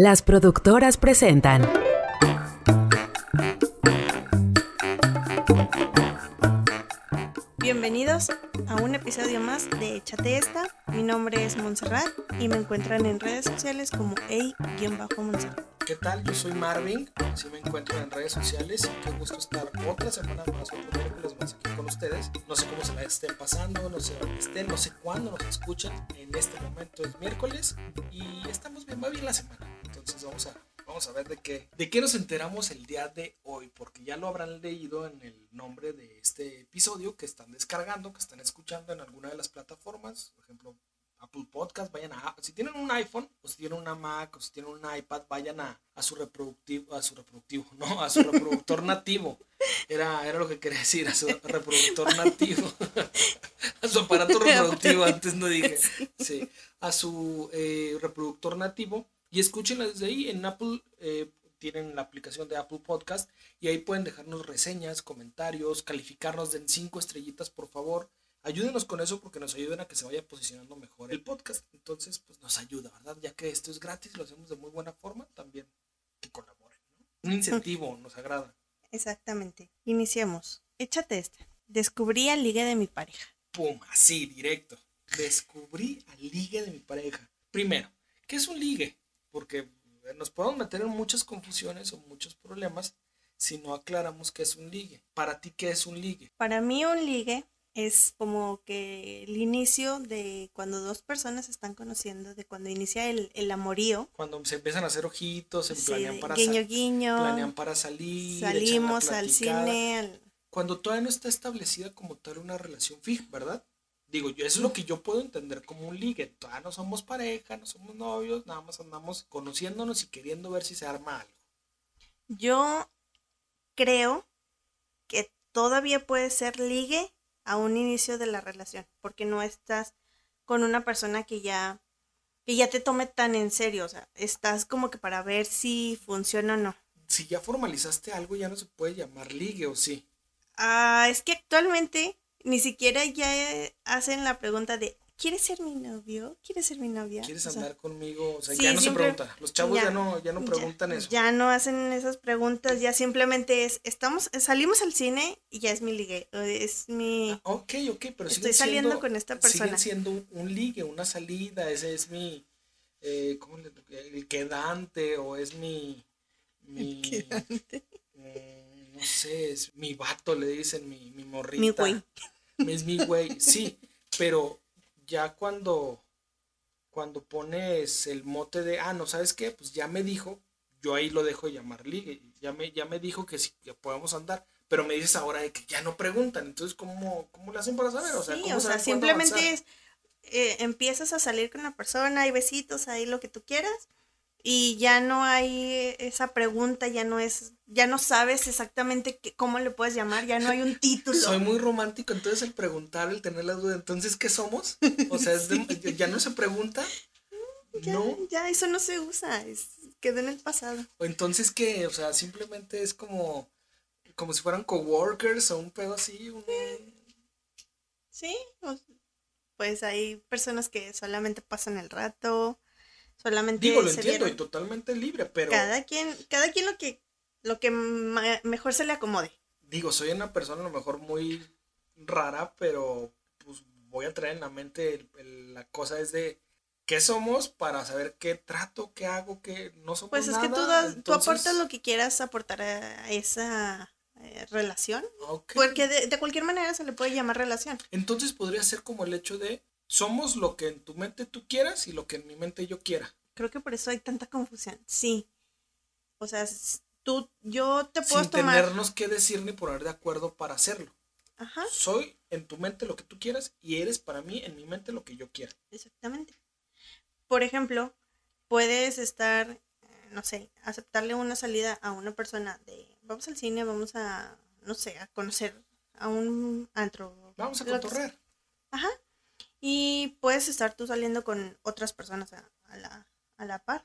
Las productoras presentan. Bienvenidos a un episodio más de Échate Esta. Mi nombre es Montserrat y me encuentran en redes sociales como Ey-Montserrat. ¿Qué tal? Yo soy Marvin, así me encuentro en redes sociales y qué gusto estar otra semana más, otro miércoles más aquí con ustedes. No sé cómo se la estén pasando, no sé dónde estén, no sé cuándo nos escuchan. En este momento es miércoles y estamos bien, va bien la semana. Entonces vamos a, vamos a ver de qué, de qué nos enteramos el día de hoy, porque ya lo habrán leído en el nombre de este episodio que están descargando, que están escuchando en alguna de las plataformas, por ejemplo Apple Podcast, vayan a, si tienen un iPhone, o si tienen una Mac, o si tienen un iPad, vayan a, a su reproductivo, a su reproductivo, no, a su reproductor nativo. Era, era lo que quería decir, a su reproductor nativo. a su aparato reproductivo, antes no dije. Sí, a su eh, reproductor nativo y escúchenla desde ahí. En Apple eh, tienen la aplicación de Apple Podcast y ahí pueden dejarnos reseñas, comentarios, calificarnos de cinco estrellitas, por favor ayúdenos con eso porque nos ayudan a que se vaya posicionando mejor el podcast. Entonces, pues nos ayuda, ¿verdad? Ya que esto es gratis, lo hacemos de muy buena forma, también que colaboren, ¿no? Un incentivo, nos agrada. Exactamente. Iniciemos. Échate esta. Descubrí al ligue de mi pareja. Pum, así, directo. Descubrí al ligue de mi pareja. Primero, ¿qué es un ligue? Porque nos podemos meter en muchas confusiones o muchos problemas si no aclaramos qué es un ligue. Para ti, ¿qué es un ligue? Para mí un ligue es como que el inicio de cuando dos personas se están conociendo, de cuando inicia el, el amorío. Cuando se empiezan a hacer ojitos, se planean para guiño, guiño, planean para salir, salimos al cine. Cuando todavía no está establecida como tal una relación fija, ¿verdad? Digo, yo, eso es lo que yo puedo entender como un ligue. Todavía no somos pareja, no somos novios, nada más andamos conociéndonos y queriendo ver si se arma algo. Yo creo que todavía puede ser ligue a un inicio de la relación, porque no estás con una persona que ya que ya te tome tan en serio, o sea, estás como que para ver si funciona o no. Si ya formalizaste algo, ya no se puede llamar ligue o sí. Ah, es que actualmente ni siquiera ya hacen la pregunta de ¿quieres ser mi novio? ¿Quieres ser mi novia? ¿Quieres andar conmigo? O sea, ya no se pregunta. Los chavos ya, no, ya no preguntan eso. Ya no hacen esas preguntas, ya simplemente es, estamos, salimos al cine y ya es mi ligue, es mi... Ah, ok, ok, pero Estoy saliendo con esta persona. Siguen siendo un, ligue, una salida, ese es mi... Eh, ¿cómo le, el quedante o es mi... mi quedante. Mm, no sé, es mi vato, le dicen, mi, mi morrita. Mi güey. Es mi güey, sí, pero ya cuando, cuando pones el mote de, ah, no, ¿sabes qué? Pues ya me dijo, yo ahí lo dejo llamar ligue, ya me, ya me dijo que sí, que podemos andar, pero me dices ahora de que ya no preguntan, entonces, ¿cómo, cómo le hacen para saber? O sea, sí, o sea simplemente es, eh, empiezas a salir con la persona, hay besitos, hay lo que tú quieras, y ya no hay esa pregunta, ya no es, ya no sabes exactamente cómo le puedes llamar, ya no hay un título. Soy muy romántico, entonces el preguntar, el tener la duda, entonces, ¿qué somos? O sea, ya no se pregunta. Ya, no. ya eso no se usa, es, quedó en el pasado. O entonces que, o sea, simplemente es como, como si fueran coworkers o un pedo así. Sí, pues hay personas que solamente pasan el rato, Solamente Digo, lo entiendo y totalmente libre, pero... Cada quien, cada quien lo que, lo que mejor se le acomode. Digo, soy una persona a lo mejor muy rara, pero pues voy a traer en la mente la cosa es de qué somos para saber qué trato, qué hago, qué no somos Pues es que tú, tú aportas lo que quieras aportar a esa eh, relación. Porque de, de, cualquier manera se le puede llamar relación. Entonces podría ser como el hecho de somos lo que en tu mente tú quieras y lo que en mi mente yo quiera. Creo que por eso hay tanta confusión. Sí. O sea, tú, yo te puedo Sin tenernos que decir ni poner de acuerdo para hacerlo. Ajá. Soy en tu mente lo que tú quieras y eres para mí en mi mente lo que yo quiera. Exactamente. Por ejemplo, puedes estar, eh, no sé, aceptarle una salida a una persona de, vamos al cine, vamos a, no sé, a conocer a un antro. Vamos a cotorrear. Ajá y puedes estar tú saliendo con otras personas a, la, a la par.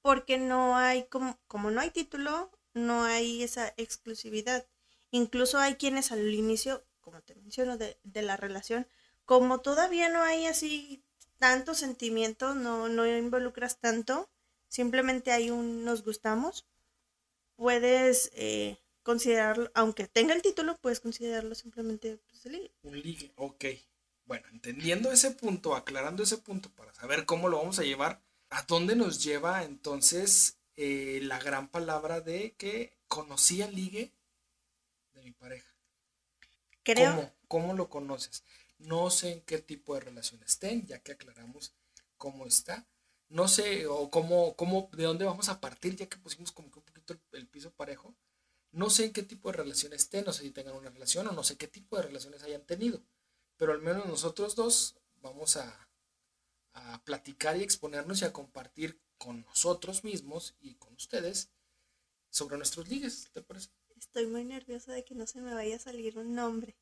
Porque no hay, como, como no hay título, no hay esa exclusividad. Incluso hay quienes al inicio, como te menciono, de, de la relación, como todavía no hay así tantos sentimientos, no, no involucras tanto, simplemente hay un nos gustamos, puedes eh, considerarlo, aunque tenga el título, puedes considerarlo simplemente pues, ligue. Un ligue, ok. Bueno, entendiendo ese punto, aclarando ese punto para saber cómo lo vamos a llevar, ¿a dónde nos lleva entonces eh, la gran palabra de que conocí al ligue de mi pareja? Creo. ¿Cómo, ¿Cómo lo conoces? No sé en qué tipo de relación estén, ya que aclaramos cómo está. No sé, o cómo, cómo, de dónde vamos a partir, ya que pusimos como que un poquito el, el piso parejo. No sé en qué tipo de relación estén, no sé si tengan una relación o no sé qué tipo de relaciones hayan tenido pero al menos nosotros dos vamos a, a platicar y exponernos y a compartir con nosotros mismos y con ustedes sobre nuestros ligues, ¿te parece? Estoy muy nerviosa de que no se me vaya a salir un nombre.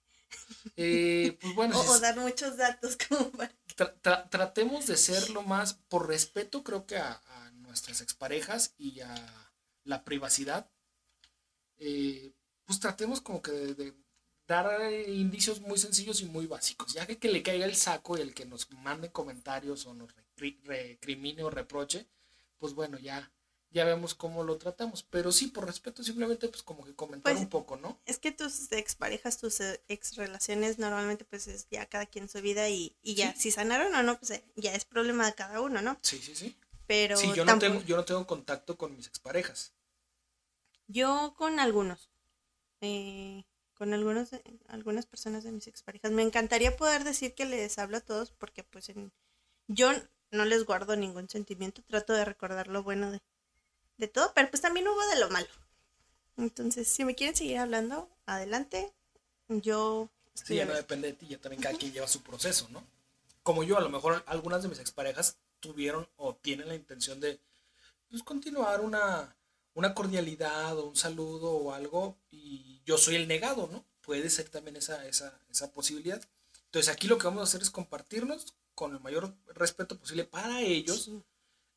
Eh, pues bueno, o, si o es- dar muchos datos como para... tra- tra- tratemos de ser lo más, por respeto creo que a, a nuestras exparejas y a la privacidad, eh, pues tratemos como que de, de dar eh, indicios muy sencillos y muy básicos, ya que, que le caiga el saco y el que nos mande comentarios o nos recri- recrimine o reproche, pues bueno, ya, ya vemos cómo lo tratamos, pero sí, por respeto simplemente pues como que comentar Pues, un poco, ¿no? Es que tus exparejas, tus eh, ex relaciones normalmente pues es ya cada quien su vida y, y ya, Sí. si sanaron o no, pues eh, ya es problema de cada uno, ¿no? Sí, sí, sí. Pero Sí, yo no, tengo, yo no tengo contacto con mis exparejas. Yo con algunos, eh, con algunos, de- algunas personas de mis exparejas. Me encantaría poder decir que les hablo a todos porque pues en- yo no les guardo ningún sentimiento, trato de recordar lo bueno de, de todo, pero pues también hubo de lo malo. Entonces, si me quieren seguir hablando, adelante. Yo Sí, ya no depende de ti, ya también cada quien lleva su proceso, ¿no? Como yo, a lo mejor algunas de mis exparejas tuvieron o tienen la intención de pues, continuar una, una cordialidad o un saludo o algo y yo soy el negado, ¿no? Puede ser también esa, esa, esa posibilidad. Entonces aquí lo que vamos a hacer es compartirnos con el mayor respeto posible para ellos Sí.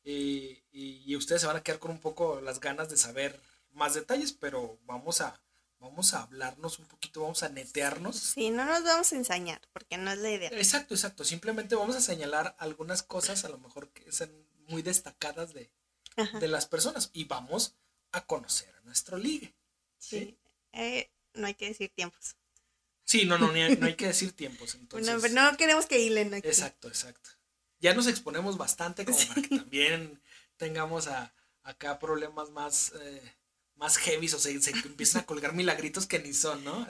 eh, y, y ustedes se van a quedar con un poco las ganas de saber más detalles, pero vamos a, vamos a hablarnos un poquito, vamos a netearnos. Sí, no nos vamos a ensañar porque no es la idea. Exacto, exacto. Simplemente vamos a señalar algunas cosas, a lo mejor que sean muy destacadas de, de las personas y vamos a conocer a nuestro ligue. Sí. Eh, no hay que decir tiempos. Sí, no, no, ni hay- no hay que decir tiempos. Entonces, no, pero no queremos que hilen aquí. Exacto, exacto. Ya nos exponemos bastante como para que también tengamos a, acá problemas más, eh, más heavy o se, se empiezan a colgar milagritos que ni son, ¿no?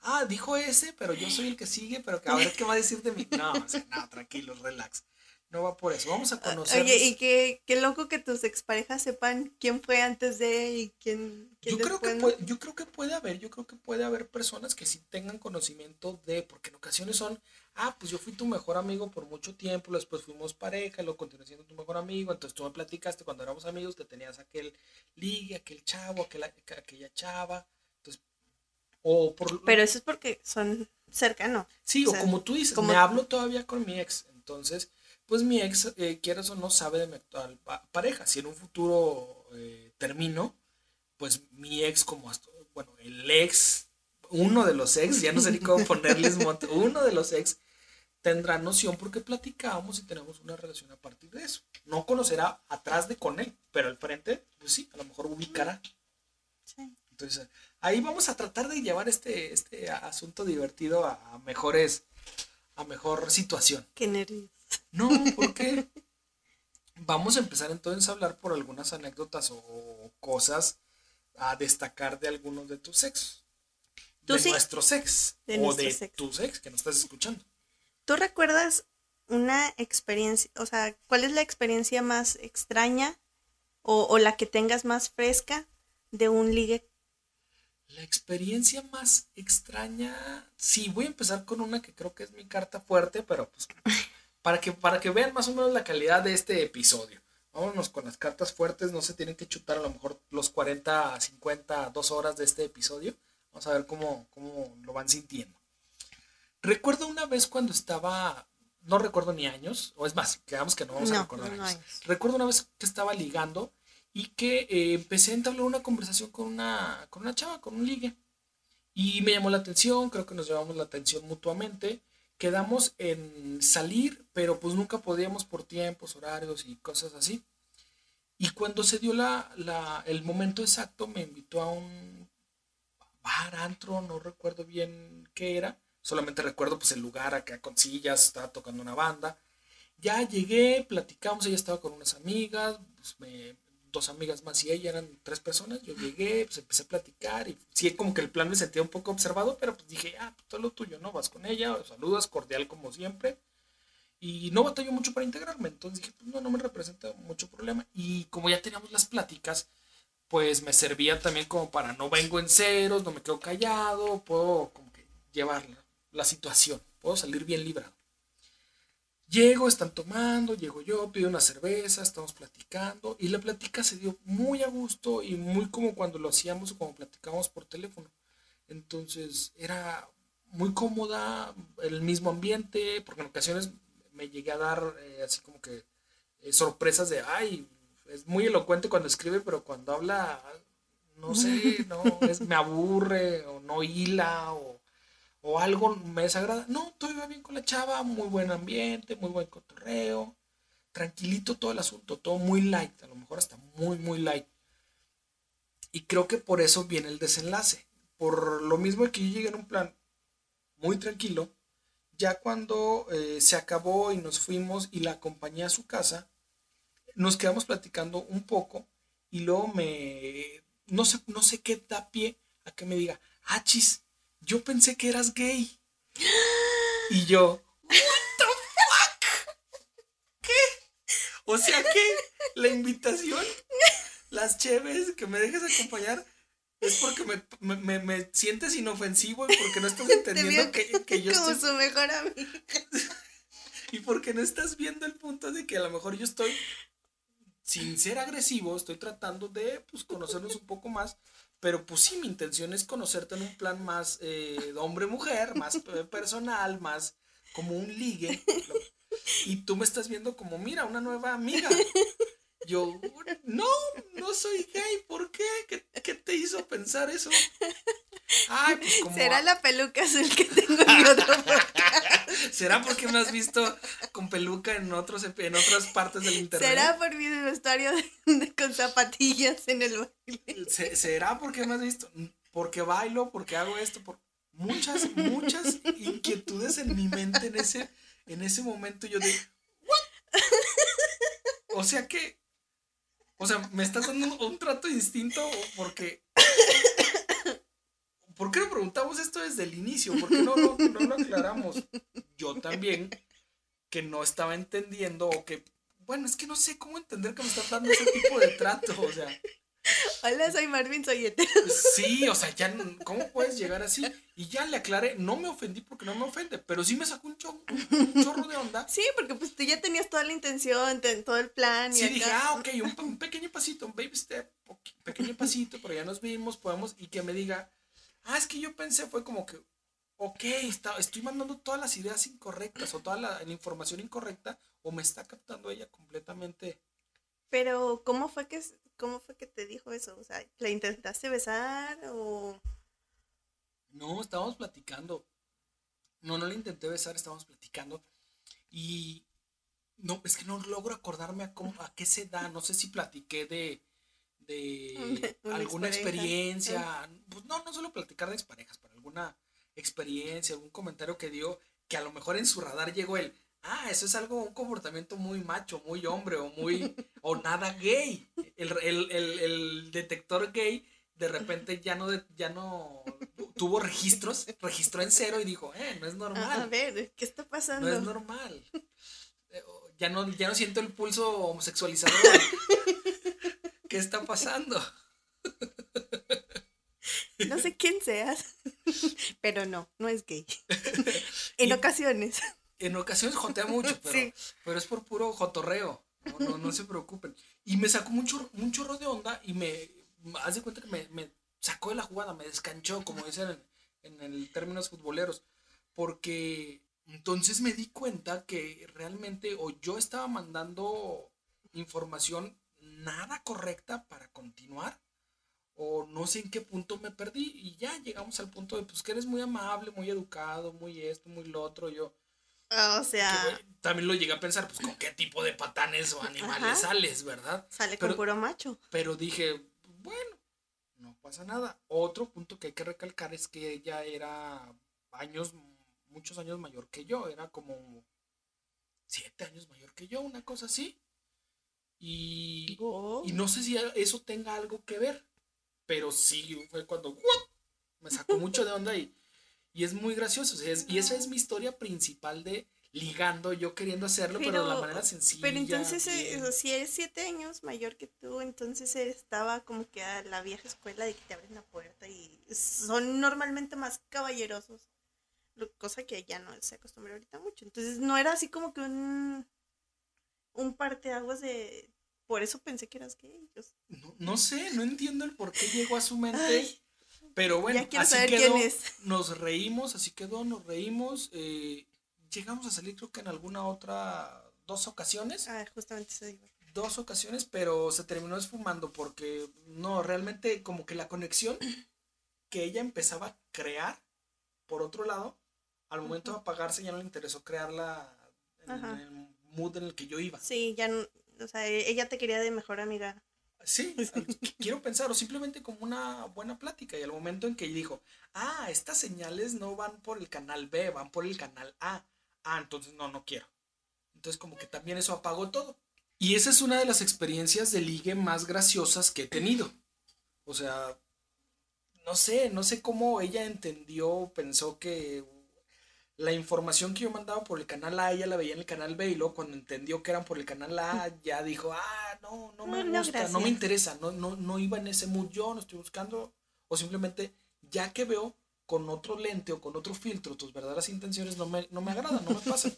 Ah, dijo ese, pero yo soy el que sigue, pero que a ver qué va a decir de mí. No, o sea, no, tranquilos, relax. No va por eso. Vamos a conocer. Oye, y qué, qué loco que tus exparejas sepan quién fue antes de y quién, quién Yo creo, que puede, yo creo que puede haber, yo creo que puede haber personas que sí tengan conocimiento de, porque en ocasiones son, ah, pues yo fui tu mejor amigo por mucho tiempo, después fuimos pareja, lo continué siendo tu mejor amigo, entonces tú me platicaste cuando éramos amigos que tenías aquel ligue, aquel chavo, aquel, aquella chava, entonces, o por... Pero eso es porque son cercanos. Sí, O como tú dices, como- me hablo todavía con mi ex. Entonces, pues mi ex, eh, quieras o no, sabe de mi actual pa- pareja. Si en un futuro eh, termino, pues mi ex, como hasta, bueno, el ex, uno de los ex, ya no sé ni cómo ponerles monte, uno de los ex tendrá noción porque platicamos y tenemos una relación a partir de eso. No conocerá atrás de con él, pero al frente, pues sí, a lo mejor ubicará. Sí. Entonces, ahí vamos a tratar de llevar este, este asunto divertido a, a mejores, a mejor situación. Qué nervios. No, porque vamos a empezar entonces a hablar por algunas anécdotas o cosas a destacar de algunos de tus ex. Tú De sí. nuestros ex. De o de ex. tus ex que nos estás escuchando. ¿Tú recuerdas una experiencia, o sea, cuál es la experiencia más extraña o, o la que tengas más fresca de un ligue? La experiencia más extraña. Sí, voy a empezar con una que creo que es mi carta fuerte, pero pues para que, para que vean más o menos la calidad de este episodio. Vámonos con las cartas fuertes, no se tienen que chutar a lo mejor los 40, 50, 2 horas de este episodio. Vamos a ver cómo, cómo lo van sintiendo. Recuerdo una vez cuando estaba, no recuerdo ni años, o es más, quedamos que no vamos a recordar no, no años. años. Recuerdo una vez que estaba ligando y que eh, empecé a entablar una conversación con una, con una chava, con un ligue. Y me llamó la atención, creo que nos llevamos la atención mutuamente. Quedamos en salir, pero pues nunca podíamos por tiempos, horarios y cosas así. Y cuando se dio la, la, el momento exacto, me invitó a un bar, antro, no recuerdo bien qué era. Solamente recuerdo pues el lugar acá con sillas, estaba tocando una banda. Ya llegué, platicamos, ella estaba con unas amigas, pues me, dos amigas más y ella eran tres personas. Yo llegué, pues empecé a platicar y sí, como que el plan me sentía un poco observado, pero pues dije, ah, pues todo lo tuyo, ¿no? Vas con ella, saludas, cordial como siempre. Y no batalló mucho para integrarme, entonces dije, pues no, no me representa mucho problema. Y como ya teníamos las pláticas, pues me servía también como para no vengo en ceros, no me quedo callado, puedo como que llevar la situación, puedo salir bien librado. Llego, están tomando, llego yo, pido una cerveza, estamos platicando y la plática se dio muy a gusto y muy como cuando lo hacíamos o como platicábamos por teléfono. Entonces era muy cómoda, el mismo ambiente, porque en ocasiones me llegué a dar eh, así como que eh, sorpresas de, ay, es muy elocuente cuando escribe, pero cuando habla, no sé, no, me aburre o no hila o o algo me desagrada. No, todo iba bien con la chava, muy buen ambiente, muy buen cotorreo, tranquilito todo el asunto, todo muy light, a lo mejor hasta muy, muy light. Y creo que por eso viene el desenlace. Por lo mismo que yo llegué en un plan muy tranquilo, ya cuando eh, se acabó y nos fuimos y la acompañé a su casa, nos quedamos platicando un poco y luego me, no sé, no sé qué da pie a que me diga, ah, chis, yo pensé que eras gay. Y yo, what the fuck? ¿Qué? O sea que la invitación, las cheves, que me dejes acompañar, es porque me, me, sientes inofensivo y porque no estás entendiendo que, que, yo como su mejor amiga. y porque no estás viendo el punto de que a lo mejor yo estoy, sin ser agresivo, estoy tratando de pues, conocernos un poco más pero pues sí, mi intención es conocerte en un plan más eh, hombre-mujer, más personal, más como un ligue. Y tú me estás viendo como, mira, una nueva amiga. Yo, no, no soy gay, ¿por qué? ¿Qué, te hizo pensar eso? Ay, pues como... Será la peluca azul que tengo en otro ¿Será porque me has visto con peluca en, otros, en otras partes del internet? ¿Será por mi vestuario con zapatillas en el baile? ¿Será porque me has visto? Porque bailo, porque hago esto, por muchas, muchas inquietudes en mi mente en ese, en ese momento yo de, ¿what? O sea que o sea, me estás dando un, trato distinto porque. ¿Por qué no preguntamos esto desde el inicio? ¿Por qué no, no, lo aclaramos? Yo también, que no estaba entendiendo o que. Bueno, es que no sé cómo entender que me estás dando ese tipo de trato, o sea. Hola, soy Marvin, soy hetero. Sí, o sea, ya, ¿cómo puedes llegar así? Y ya le aclaré, no me ofendí porque no me ofende, pero sí me sacó un, chorro, de onda. Sí, porque pues tú ya tenías toda la intención, todo el plan. Sí, dije, ah, ok, un, pequeño pasito, un baby step, un pequeño pasito, pero ya nos vimos, podemos, y que me diga, ah, es que yo pensé, fue como que, ok, está, estoy mandando todas las ideas incorrectas o toda la información incorrecta, o me está captando ella completamente. Pero, ¿cómo fue que ¿Cómo fue que te dijo eso? O sea, ¿la intentaste besar o...? No, estábamos platicando. No, no la intenté besar, estábamos platicando. Y no, es que no logro acordarme a, cómo, a qué se da. No sé si platiqué de, de alguna experiencia. Pues no, no solo platicar de exparejas, pero alguna experiencia, algún comentario que dio que a lo mejor en su radar llegó el, ah, eso es algo, un comportamiento muy macho, muy hombre o muy, o nada gay. El, detector gay de repente ya no, ya no tuvo registros, registró en cero y dijo, eh, no es normal. A ver, ¿qué está pasando? No es normal. Eh, ya no, ya no siento el pulso homosexualizador. ¿Qué está pasando? No sé quién seas, pero no, no es gay. En ocasiones en ocasiones jotea mucho, pero, pero es por puro jotorreo. No, no, se preocupen. Y me sacó mucho, un chorro de onda y me, haz de cuenta que me, me, sacó de la jugada, me descanchó, como dicen en, en el términos futboleros. Porque entonces me di cuenta que realmente o yo estaba mandando información nada correcta para continuar o no sé en qué punto me perdí y ya llegamos al punto de pues que eres muy amable, muy educado, muy esto, muy lo otro, yo O Que, sea, también lo llegué a pensar, pues con qué tipo de patanes o animales Ajá. sales, ¿verdad? sale pero- con puro macho. Pero dije, bueno, no pasa nada. Otro punto que hay que recalcar es que ella era años, muchos años mayor que yo, era como siete años mayor que yo, una cosa así. Y, Oh. y no sé si eso tenga algo que ver, pero sí fue cuando me sacó mucho de onda y, y es muy gracioso. o sea, es- y esa es mi historia principal de ligando, yo queriendo hacerlo, pero, de la manera sencilla. Pero entonces, eh, si eres siete años mayor que tú, entonces él estaba como que a la vieja escuela de que te abren la puerta y son normalmente más caballerosos. Cosa que ya no se acostumbra ahorita mucho. Entonces no era así como que un, un parteaguas de... Por eso pensé que eras gay. o sea, No, no sé, no entiendo el por qué llegó a su mente. Ay, pero bueno, ya así saber quedó. quién es. Nos reímos, así quedó, nos reímos. eh, llegamos a salir creo que en alguna otra, dos ocasiones. ah, justamente eso iba. Dos ocasiones, pero se terminó esfumando porque no, realmente como que la conexión que ella empezaba a crear, por otro lado, al momento de apagarse ya no le interesó crearla en Ajá. el mood en el que yo iba. Sí, ya, no- o sea, e- ella te quería de mejor amiga. Sí, quiero pensar, o simplemente como una buena plática. Y al momento en que dijo, ah, estas señales no van por el canal B, van por el canal A. Ah, entonces no, no quiero. Entonces como que también eso apagó todo. Y esa es una de las experiencias de ligue más graciosas que he tenido. O sea, no sé, no sé cómo ella entendió, pensó que la información que yo mandaba por el canal A, ella la veía en el canal B y luego cuando entendió que eran por el canal A, ya dijo, ah, no, no me No, no, gusta, no me interesa, no, no, no iba en ese mood yo, no estoy buscando, o simplemente ya que veo con otro lente o con otro filtro tus verdaderas intenciones no me, no me agradan, no me pasan.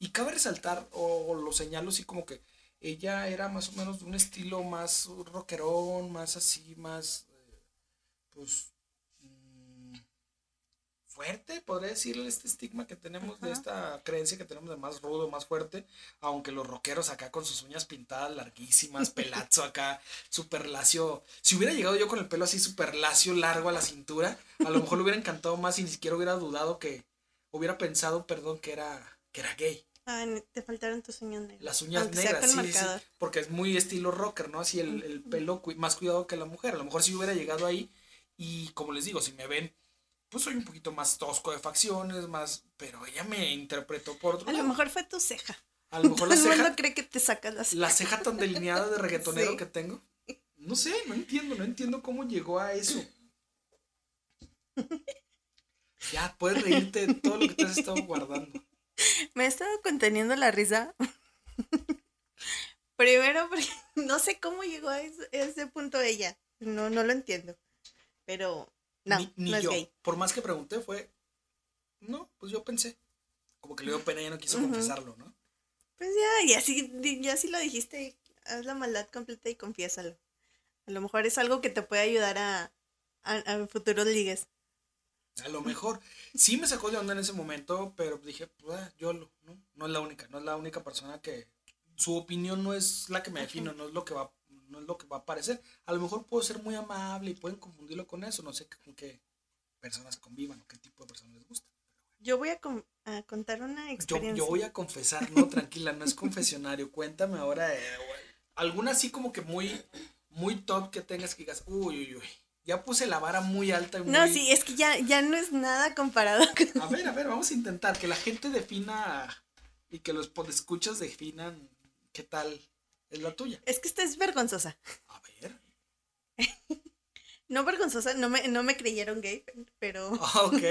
Y cabe resaltar, o, lo señalo así como que ella era más o menos de un estilo más rockerón, más así, más, eh, pues, fuerte, podría decirle este estigma que tenemos de esta creencia que tenemos de más rudo, más fuerte, aunque los rockeros acá con sus uñas pintadas larguísimas, pelazo acá, super lacio. Si hubiera llegado yo con el pelo así super lacio, largo a la cintura, a lo mejor le hubiera encantado más y ni siquiera hubiera dudado que hubiera pensado, perdón, que era, que era gay. Ah, te faltaron tus uñas negras. Las uñas Aunque negras, sí, sí, porque es muy estilo rocker, ¿no? Así el, el pelo cu- más cuidado que la mujer. A lo mejor si hubiera llegado ahí y como les digo, si me ven, pues soy un poquito más tosco de facciones, más, pero ella me interpretó por otro A lo mejor fue tu ceja. A lo mejor la ceja, cree que te sacas la ceja. la ceja tan delineada de reggaetonero Sí. que tengo. No sé, no entiendo, no entiendo cómo llegó a eso. Ya, puedes reírte de todo lo que te has estado guardando. Me he estado conteniendo la risa. Primero porque no sé cómo llegó a ese, a ese punto ella. No, no lo entiendo. Pero no, ni, ni no es yo. gay. Por más que pregunté, fue. No, pues yo pensé. Como que le dio pena y ya no quiso confesarlo, ¿no? Pues ya, y así, ya si lo dijiste, haz la maldad completa y confiésalo. A lo mejor es algo que te puede ayudar a, a, a futuros ligues. A lo mejor. Sí me sacó de onda en ese momento, pero dije, pues ah, yo lo, ¿no? No es la única, no es la única persona que. Su opinión no es la que me define, no es lo que va, no es lo que va a parecer. A lo mejor puedo ser muy amable y pueden confundirlo con eso. No sé con qué personas convivan o qué tipo de personas les gusta. Yo voy a, con- a contar una Yo, experiencia. yo voy a confesar, no, tranquila, no es confesionario. Cuéntame ahora eh, alguna así como que muy, muy top que tengas que digas, uy, uy, uy. Ya puse la vara muy alta y muy... No, sí, es que ya, ya no es nada comparado con... A ver, a ver, vamos a intentar que la gente defina y que los escuchas definan qué tal es la tuya. Es que esta es vergonzosa. A ver. No vergonzosa, no me, no me creyeron gay, pero... Ah, Ok.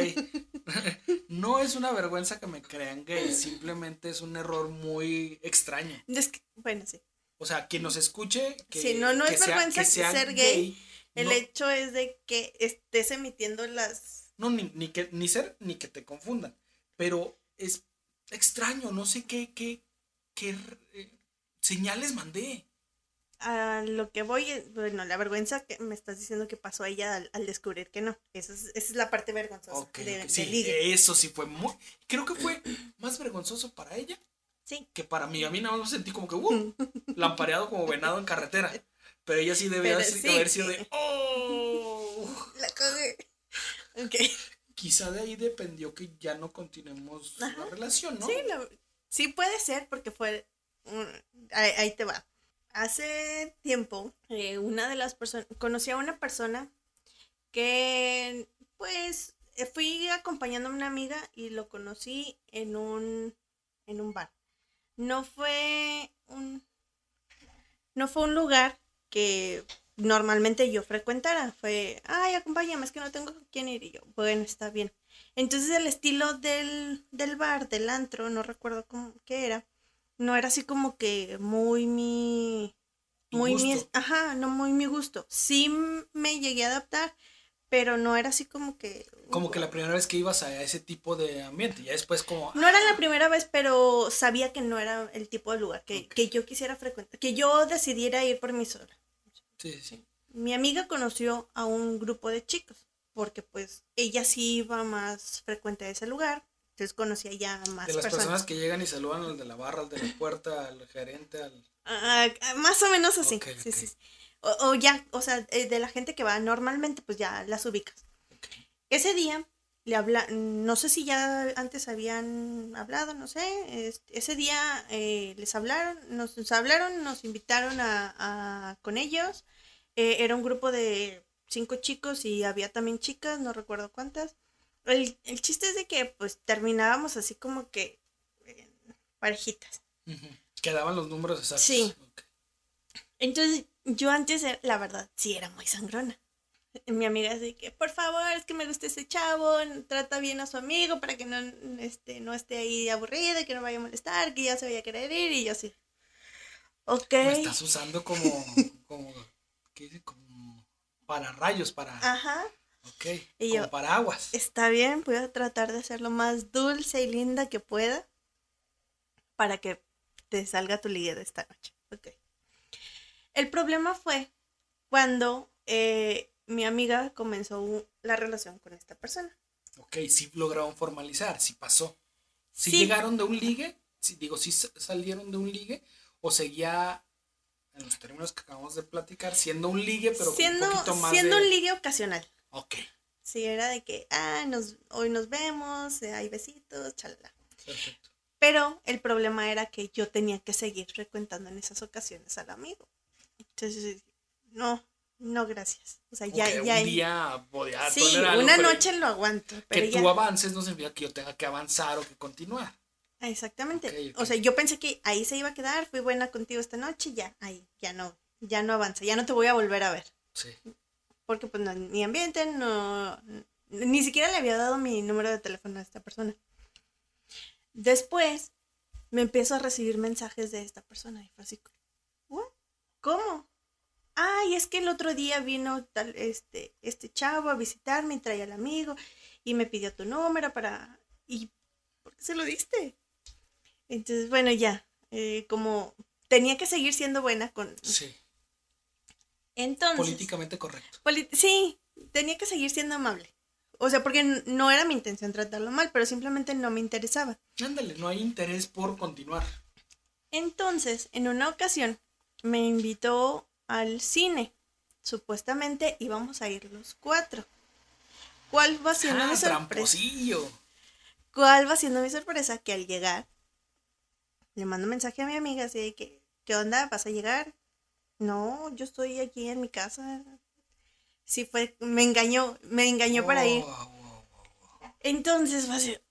no es una vergüenza que me crean gay, simplemente es un error muy extraño. Es que, bueno, sí. O sea, quien nos escuche, que, Sí, no, no que es sea- vergüenza que sea ser gay. El no, hecho es de que estés emitiendo las... no, ni, ni que, ni ser, ni que te confundan. Pero es extraño, no sé qué, qué, qué señales mandé. A lo que voy, bueno, la vergüenza que me estás diciendo que pasó a ella al, al descubrir que no. Esa es, esa es la parte vergonzosa Ok, de, ok, de sí, ligue. eso sí fue muy. Creo que fue más vergonzoso para ella Sí. que para mí. A mí nada más me sentí como que, uh, lampareado como venado en carretera. Pero ella sí debía Pero así- sí, haber sido de, oh. La cagué. Ok. quizá de ahí dependió que ya no continuemos la relación, ¿no? Sí, sí puede ser porque fue... ahí, te va. Hace tiempo, eh, una de las personas, conocí a una persona que, pues, eh, fui acompañando a una amiga y lo conocí en un, en un bar. No fue un, no fue un lugar que normalmente yo frecuentara. Fue, ay, acompáñame, es que no tengo quién ir. Y yo, bueno, está bien. Entonces el estilo del, del bar, del antro, no recuerdo cómo, qué era, no era así como que muy mi... Muy mi... Ajá, no muy mi gusto. Sí me llegué a adaptar, pero no era así como que... Como que la primera vez que ibas a ese tipo de ambiente, ya después como... No era la primera vez, pero sabía que no era el tipo de lugar que, que yo quisiera frecuentar, que yo decidiera ir por mi sola. Sí, sí. Mi amiga conoció a un grupo de chicos, porque pues ella sí iba más frecuente a ese lugar, entonces conocía ya más De las personas, que llegan y saludan al de la barra, al de la puerta, al gerente, al... Ah, más o menos así, sí, sí. O, ya, o sea, eh, de la gente que va normalmente, pues ya las ubicas. Ese día le habla, no sé si ya antes habían hablado, no sé, ese día eh, les hablaron, nos, hablaron, nos invitaron a, con ellos, eh, era un grupo de cinco chicos y había también chicas, no recuerdo cuántas. El, chiste es de que pues terminábamos así como que parejitas. Quedaban los números exactos. Sí. Entonces yo antes, la verdad, sí era muy sangrona mi amiga dice que, por favor, es que me gusta ese chavo, trata bien a su amigo para que no, este, no esté ahí aburrido, que no vaya a molestar, que ya se vaya a querer ir y yo así. Ok. Me estás usando como, como, ¿qué dice? Como para rayos, para... Ajá. Ok, y como para aguas. Está bien, voy a tratar de ser lo más dulce y linda que pueda para que te salga tu ligue de esta noche. Ok. El problema fue cuando eh, mi amiga comenzó la relación con esta persona. Ok, sí lograron formalizar, sí pasó. ¿Sí, llegaron de un ligue? Sí, digo, ¿sí salieron de un ligue? ¿O seguía, en los términos que acabamos de platicar, siendo un ligue, pero siendo, un poquito más Siendo un ligue ocasional. Ok. Sí, era de que, ah, nos, hoy nos vemos, eh, hay besitos, chalala. Perfecto. Pero el problema era que yo tenía que seguir frecuentando en esas ocasiones al amigo. Entonces, no, no, gracias. O sea, ya, ya. Un día podía Sí, una noche lo aguanto. que tú avances no significa que yo tenga que avanzar o que continuar. Exactamente. O sea, yo pensé que ahí se iba a quedar, fui buena contigo esta noche, ya, ahí, ya no, ya no avanza, ya no te voy a volver a ver. Sí. Porque pues no, mi ambiente no, ni siquiera le había dado mi número de teléfono a esta persona. Después me empiezo a recibir mensajes de esta persona y fue así, ¿cómo? ay, es que el otro día vino tal, este, este chavo a visitarme y traía al amigo y me pidió tu número para, ¿y por qué se lo diste? Entonces, bueno, ya, eh, como tenía que seguir siendo buena con... Sí. Entonces... Políticamente correcto. sí, tenía que seguir siendo amable. O sea, porque no era mi intención tratarlo mal, pero simplemente no me interesaba. Ándale, no hay interés por continuar. Entonces, en una ocasión, me invitó al cine. Supuestamente íbamos a ir los cuatro. ¿Cuál va siendo mi ah, sorpresa? ¿Cuál va siendo mi sorpresa? Que al llegar, le mando mensaje a mi amiga así de que, ¿qué onda? ¿Vas a llegar? No, yo estoy aquí en mi casa. Sí fue, me engañó, me engañó para ir. Entonces va a ser,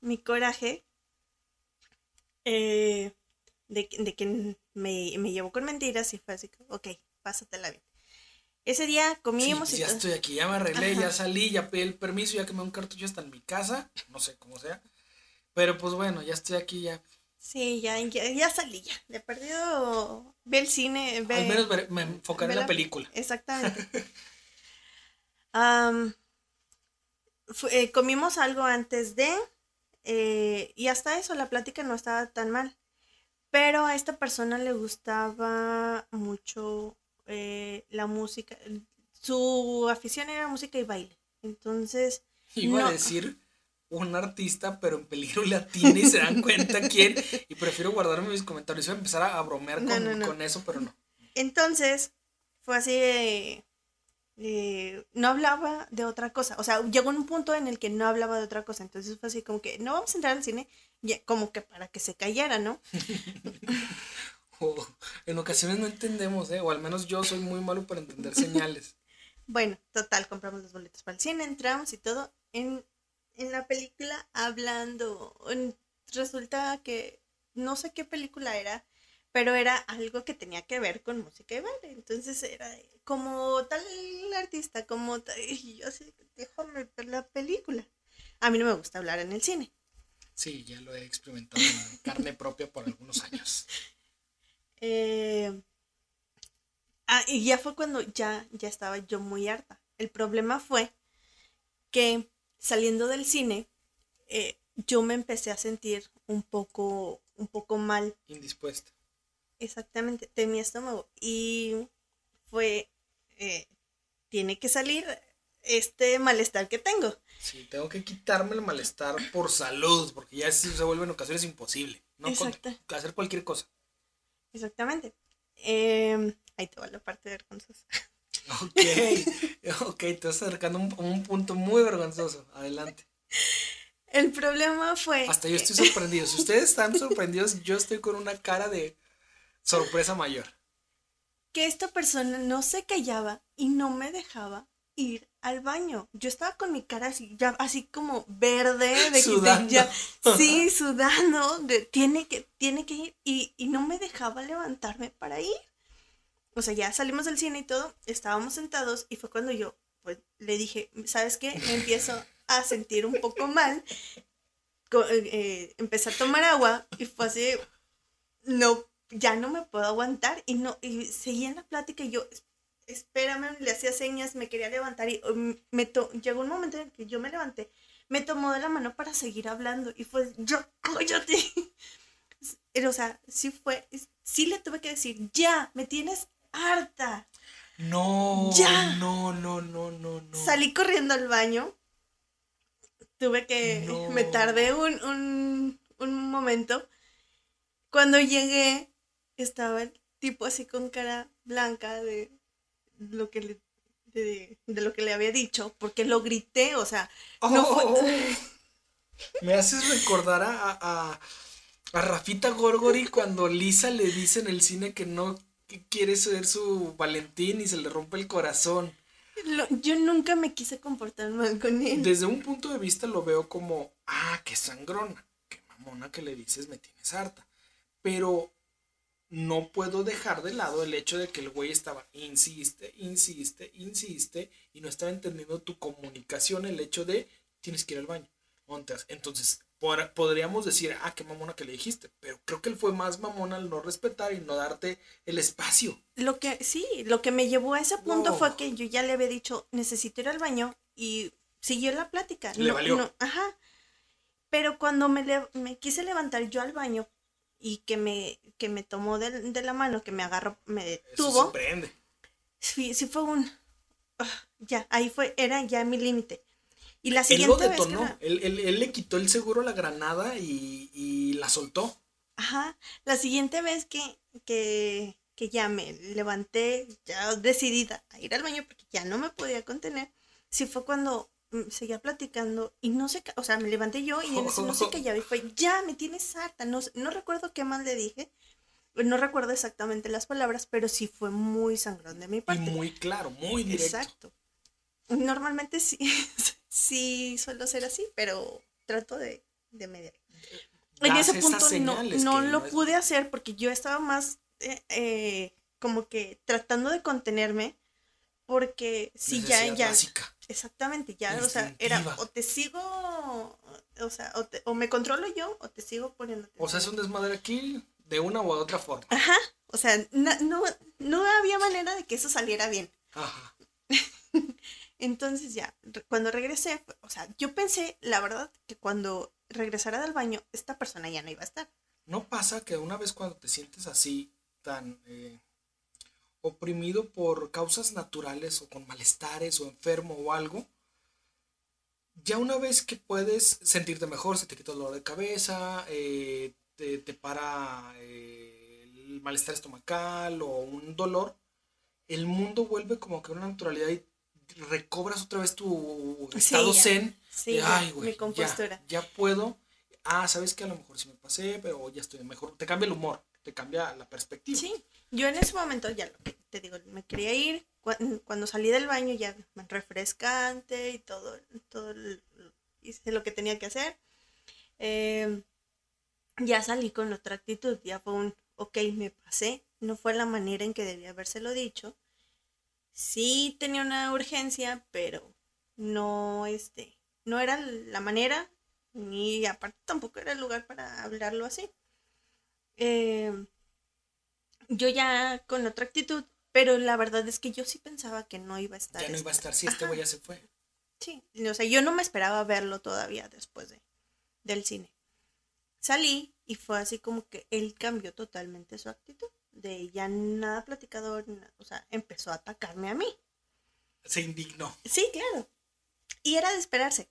mi coraje. Eh, de, de que me, me, llevó con mentiras y fue así, ok, pásatela bien. Ese día comimos y ya estoy aquí, ya me arreglé, ya salí, ya pedí el permiso, ya quemé un cartucho hasta en mi casa, no sé cómo sea. Pero pues bueno, ya estoy aquí ya. Sí, ya, ya, salí ya. De perdido, ve el cine. Ve, Al menos me enfocaré en la, película. Exactamente. Eh, comimos algo antes de, eh, y hasta eso la plática no estaba tan mal. Pero a esta persona le gustaba mucho eh, la música. Su afición era música y baile. Entonces. Iba a decir un artista, pero en peligro latino y se dan cuenta quién. Y prefiero guardarme mis comentarios. Iba a empezar a, bromear con, con, eso, pero no. Entonces, fue así de. no hablaba de otra cosa. O sea, llegó un punto en el que no hablaba de otra cosa. Entonces fue así como que no vamos a entrar al cine, ya, como que para que se callara, ¿no? o en ocasiones no entendemos, ¿eh? O al menos yo soy muy malo para entender señales. bueno, total, compramos los boletos para el cine, entramos y todo. En, en la película hablando, resulta que no sé qué película era, pero era algo que tenía que ver con música y baile. Entonces era como tal artista, como tal, y yo así, déjame ver la película. A mí no me gusta hablar en el cine. Sí, ya lo he experimentado en carne propia por algunos años. Eh, ah, y ya fue cuando ya, ya estaba yo muy harta. El problema fue que saliendo del cine, eh, yo me empecé a sentir un poco, un poco mal. Indispuesta. Exactamente, de mi estómago. Y fue, eh, tiene que salir este malestar que tengo. Sí, tengo que quitarme el malestar por salud, porque ya se vuelve en ocasiones imposible. No Exacto. hacer cualquier cosa. Exactamente. Em, ahí te va la parte vergonzosa. Ok, ok, te estás acercando a un, un punto muy vergonzoso. Adelante. El problema fue. Hasta yo estoy sorprendido. Si ustedes están sorprendidos, yo estoy con una cara de sorpresa mayor. Que esta persona no se callaba y no me dejaba ir al baño. Yo estaba con mi cara así, ya así como verde, de sudando. ya, sí, sudando, de, tiene que, tiene que ir, y, y no me dejaba levantarme para ir. O sea, ya salimos del cine y todo, estábamos sentados y fue cuando yo, pues, le dije, ¿sabes qué? Me empiezo a sentir un poco mal. Eh, empecé a tomar agua y fue así, no, ya no me puedo aguantar y no, y seguía en la plática y yo, espérame, le hacía señas, me quería levantar y um, me llegó un momento en que yo me levanté, me tomó de la mano para seguir hablando y fue, yo, cállate. o sea, sí fue, sí le tuve que decir, ya, me tienes harta. No, ya. No, no, no, no, no. Salí corriendo al baño. Tuve que, me tardé un, un, un momento. Cuando llegué, estaba el tipo así con cara blanca de, lo que le, de, lo que le había dicho, porque lo grité, o sea, no fue... Oh. Me haces recordar a, a, a, Rafita Gorgori cuando Lisa le dice en el cine que no quiere ser su Valentín y se le rompe el corazón. yo nunca me quise comportar mal con él. Desde un punto de vista lo veo como, ah, qué sangrona, qué mamona que le dices me tienes harta. Pero no puedo dejar de lado el hecho de que el güey estaba, insiste, insiste, insiste, y no estaba entendiendo tu comunicación, el hecho de tienes que ir al baño. Entonces, podríamos decir, ah, qué mamona que le dijiste, pero creo que él fue más mamona al no respetar y no darte el espacio. Lo que, sí, lo que me llevó a ese punto fue que yo ya le había dicho, necesito ir al baño, y siguió la plática. Le valió. ajá. Pero cuando me, me quise levantar yo al baño, y que me, que me tomó de, la mano, que me agarró, me detuvo. Eso sí, sí fue un... Ah, ya, ahí fue, era ya mi límite. Y la siguiente él lo detonó, él, él, le quitó el seguro a la granada y, y, la soltó. Ajá, la siguiente vez que, que, que ya me levanté, ya decidida a ir al baño porque ya no me podía contener, sí fue cuando Mm, seguía platicando y no sé, o sea, me levanté yo y no sé qué ya y fue, ya me tienes harta, no, no recuerdo qué más le dije, no recuerdo exactamente las palabras, pero sí fue muy sangrón de mi parte. Y muy claro, muy directo. Exacto. Normalmente sí, sí suelo ser así, pero trato de, de mediar. En ese punto no, no lo pude hacer porque yo estaba más eh, eh, como que tratando de contenerme porque si ya, ya. Exactamente, ya, o sea, era o te sigo, o sea, o, me controlo yo o te sigo poniendo. O sea, es un desmadre aquí de una u otra forma. Ajá, o sea, no, no, había manera de que eso saliera bien. Ajá. Entonces ya, cuando regresé, o sea, yo pensé, la verdad, que cuando regresara del baño, esta persona ya no iba a estar. ¿No pasa que una vez cuando te sientes así, tan eh, oprimido por causas naturales o con malestares o enfermo o algo, ya una vez que puedes sentirte mejor, se te quita el dolor de cabeza, eh, te, para eh, el malestar estomacal o un dolor, el mundo vuelve como que una naturalidad recobras otra vez tu estado zen. Sí, de, Ay, mi compostura. Ya, ya puedo. Ah, sabes que a lo mejor sí me pasé, pero ya estoy mejor. Te cambia el humor, te cambia la perspectiva. Sí, yo en ese momento ya lo que te digo, me quería ir. Cu- Cuando salí del baño ya refrescante y todo, todo hice lo que tenía que hacer. Eh, ya salí con otra actitud, ya fue un, ok, me pasé, no fue la manera en que debía habérselo dicho. Sí tenía una urgencia, pero no, este, no era la manera, ni aparte tampoco era el lugar para hablarlo así. Eh, yo ya con otra actitud, pero la verdad es que yo sí pensaba que no iba a estar. Ya no iba a esta- estar si este Ajá. güey ya se fue. Sí, o sea, yo no me esperaba verlo todavía después de, del cine. Salí y fue así como que él cambió totalmente su actitud. De ya nada platicador, o sea, empezó a atacarme a mí. Se indignó. Sí, claro. Y era de esperarse.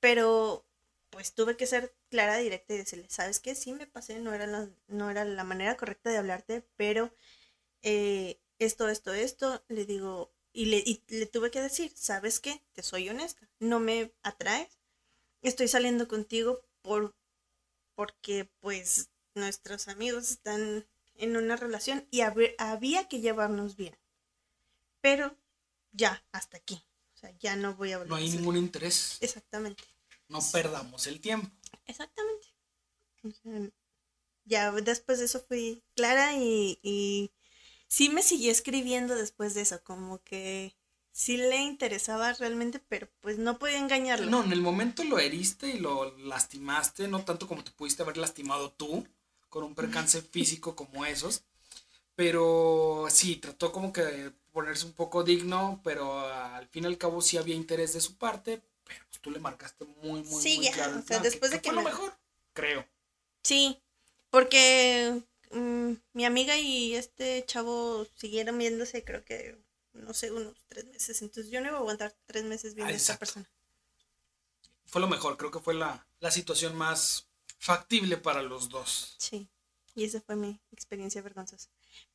Pero pues tuve que ser clara, directa y decirle, ¿sabes qué? Sí me pasé, no era la, no era la manera correcta de hablarte, pero eh, esto, esto, esto, le digo, y le, y le tuve que decir, ¿sabes qué? Te soy honesta, no me atraes, estoy saliendo contigo por porque pues nuestros amigos están en una relación y hab- había que llevarnos bien. Pero ya, hasta aquí. O sea, ya no voy a volver No hay a ningún interés. Exactamente. No perdamos el tiempo. Exactamente. O sea, ya después de eso fui clara y, y sí me siguió escribiendo después de eso, como que sí le interesaba realmente, pero pues no podía engañarlo. No, en el momento lo heriste y lo lastimaste, no tanto como te pudiste haber lastimado tú con un percance físico como esos. Pero sí, trató como que de ponerse un poco digno, pero al fin y al cabo sí había interés de su parte, pero pues tú le marcaste muy, muy, Sí, muy ya, claro. o sea, después de que fue lo me- mejor, creo. Sí, porque mm, mi amiga y este chavo siguieron viéndose, creo que, no sé, unos tres meses. Entonces yo no iba a aguantar tres meses viendo Ah, a esta persona. Fue lo mejor, creo que fue la, la situación más factible para los dos. Sí, y esa fue mi experiencia vergonzosa.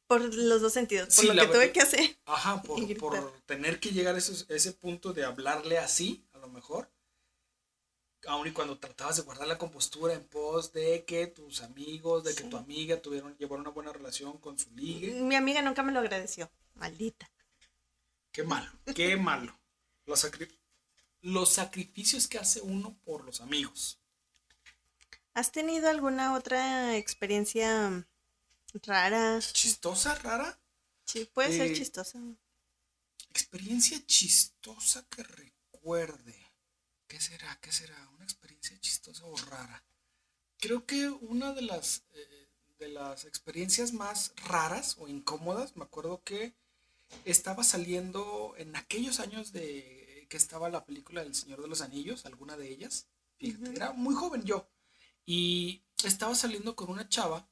Por los dos sentidos, por Sí, lo que tuve que hacer. Ajá, por, tener que llegar a ese, ese punto de hablarle así, a lo mejor. Aun y cuando tratabas de guardar la compostura en pos de que tus amigos, de que tu amiga tuvieron, llevaron una buena relación con su ligue. Mi amiga nunca me lo agradeció, maldita. Qué malo, qué malo. Los, sacri- los sacrificios que hace uno por los amigos. ¿Has tenido alguna otra experiencia rara? Chistosa, rara. Sí, puede ser Eh, chistosa. Experiencia chistosa que recuerde. ¿Qué será? ¿Qué será? Una experiencia chistosa o rara. Creo que una de las, eh, de las experiencias más raras o incómodas, me acuerdo que estaba saliendo en aquellos años de que estaba la película del Señor de los Anillos, alguna de ellas. Fíjate, era muy joven yo. Y estaba saliendo con una chava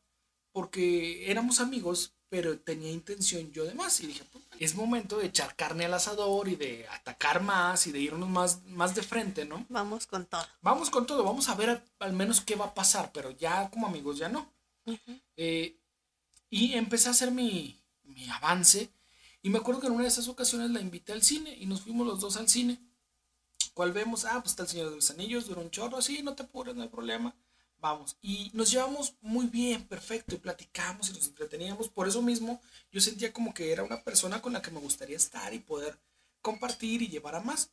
porque éramos amigos, pero tenía intención yo de más. Y dije, "Pues, es momento de echar carne al asador y de atacar más y de irnos más, más de frente, ¿no? Vamos con todo. Vamos con todo, vamos a ver al, al menos qué va a pasar, pero ya como amigos ya no. Eh, y empecé a hacer mi, mi avance. Y me acuerdo que en una de esas ocasiones la invité al cine y nos fuimos los dos al cine. ¿Cuál vemos? Ah, pues está el Señor de los Anillos, dura un chorro, sí, no te apures, no hay problema. Y nos llevamos muy bien, perfecto, y platicamos y nos entreteníamos. Por eso mismo yo sentía como que era una persona con la que me gustaría estar y poder compartir y llevar a más.